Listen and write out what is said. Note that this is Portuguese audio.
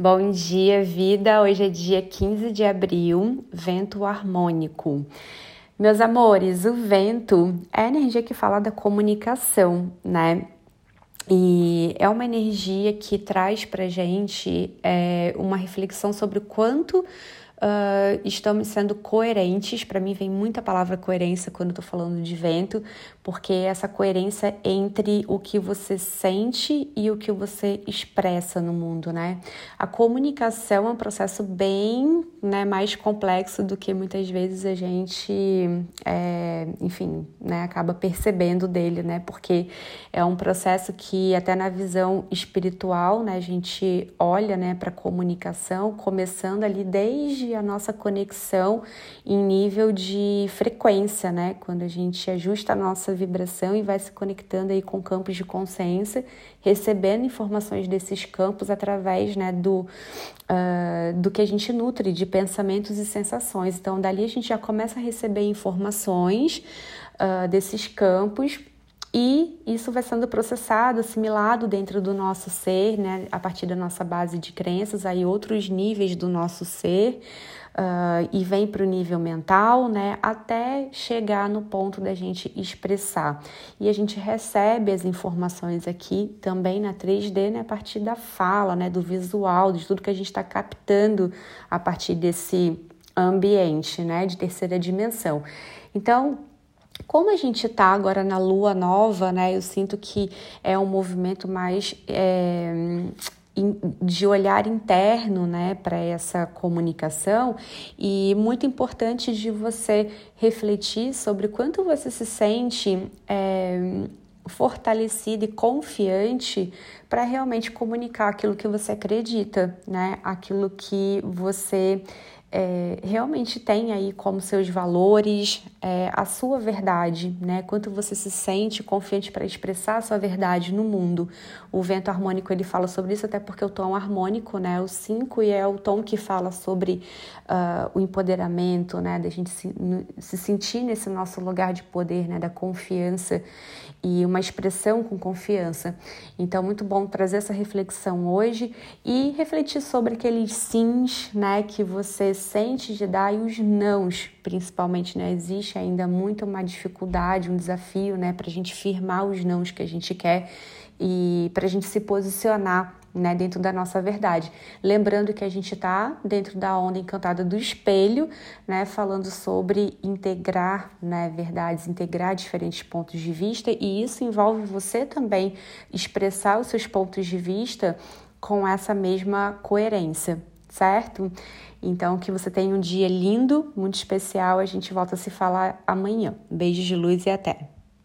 Bom dia, vida! Hoje é dia 15 de abril, vento harmônico. Meus amores, o vento é a energia que fala da comunicação, né? E é uma energia que traz pra gente é, uma reflexão sobre o quanto uh, estamos sendo coerentes. Para mim, vem muita palavra coerência quando estou falando de vento, porque essa coerência entre o que você sente e o que você expressa no mundo, né? A comunicação é um processo bem né, mais complexo do que muitas vezes a gente, é, enfim, né, acaba percebendo dele, né? Porque é um processo que até na visão espiritual, né, a gente olha, né, para comunicação, começando ali desde a nossa conexão em nível de frequência, né? Quando a gente ajusta a nossa vibração e vai se conectando aí com campos de consciência, recebendo informações desses campos através, né, do, uh, do que a gente nutre de pensamentos e sensações. Então, dali a gente já começa a receber informações uh, desses campos e isso vai sendo processado, assimilado dentro do nosso ser, né, a partir da nossa base de crenças, aí outros níveis do nosso ser, uh, e vem para o nível mental, né, até chegar no ponto da gente expressar. E a gente recebe as informações aqui também na 3D, né, a partir da fala, né, do visual, de tudo que a gente está captando a partir desse ambiente, né, de terceira dimensão. Então, como a gente está agora na lua nova, né? Eu sinto que é um movimento mais é, de olhar interno, né, para essa comunicação e muito importante de você refletir sobre quanto você se sente é, fortalecido e confiante para realmente comunicar aquilo que você acredita, né, aquilo que você é, realmente tem aí como seus valores, é, a sua verdade, né? Quanto você se sente confiante para expressar a sua verdade no mundo. O vento harmônico ele fala sobre isso, até porque o tom harmônico, né? O 5 e é o tom que fala sobre uh, o empoderamento, né? Da gente se, se sentir nesse nosso lugar de poder, né? Da confiança e uma expressão com confiança. Então, muito bom trazer essa reflexão hoje e refletir sobre aqueles sims, né? Que você sente de dar e os nãos, principalmente, né? Existe ainda muito uma dificuldade, um desafio, né, para a gente firmar os nãos que a gente quer e para a gente se posicionar né, dentro da nossa verdade. Lembrando que a gente está dentro da onda encantada do espelho, né, falando sobre integrar né, verdades, integrar diferentes pontos de vista, e isso envolve você também expressar os seus pontos de vista com essa mesma coerência certo? Então, que você tenha um dia lindo, muito especial. A gente volta a se falar amanhã. Beijos de luz e até!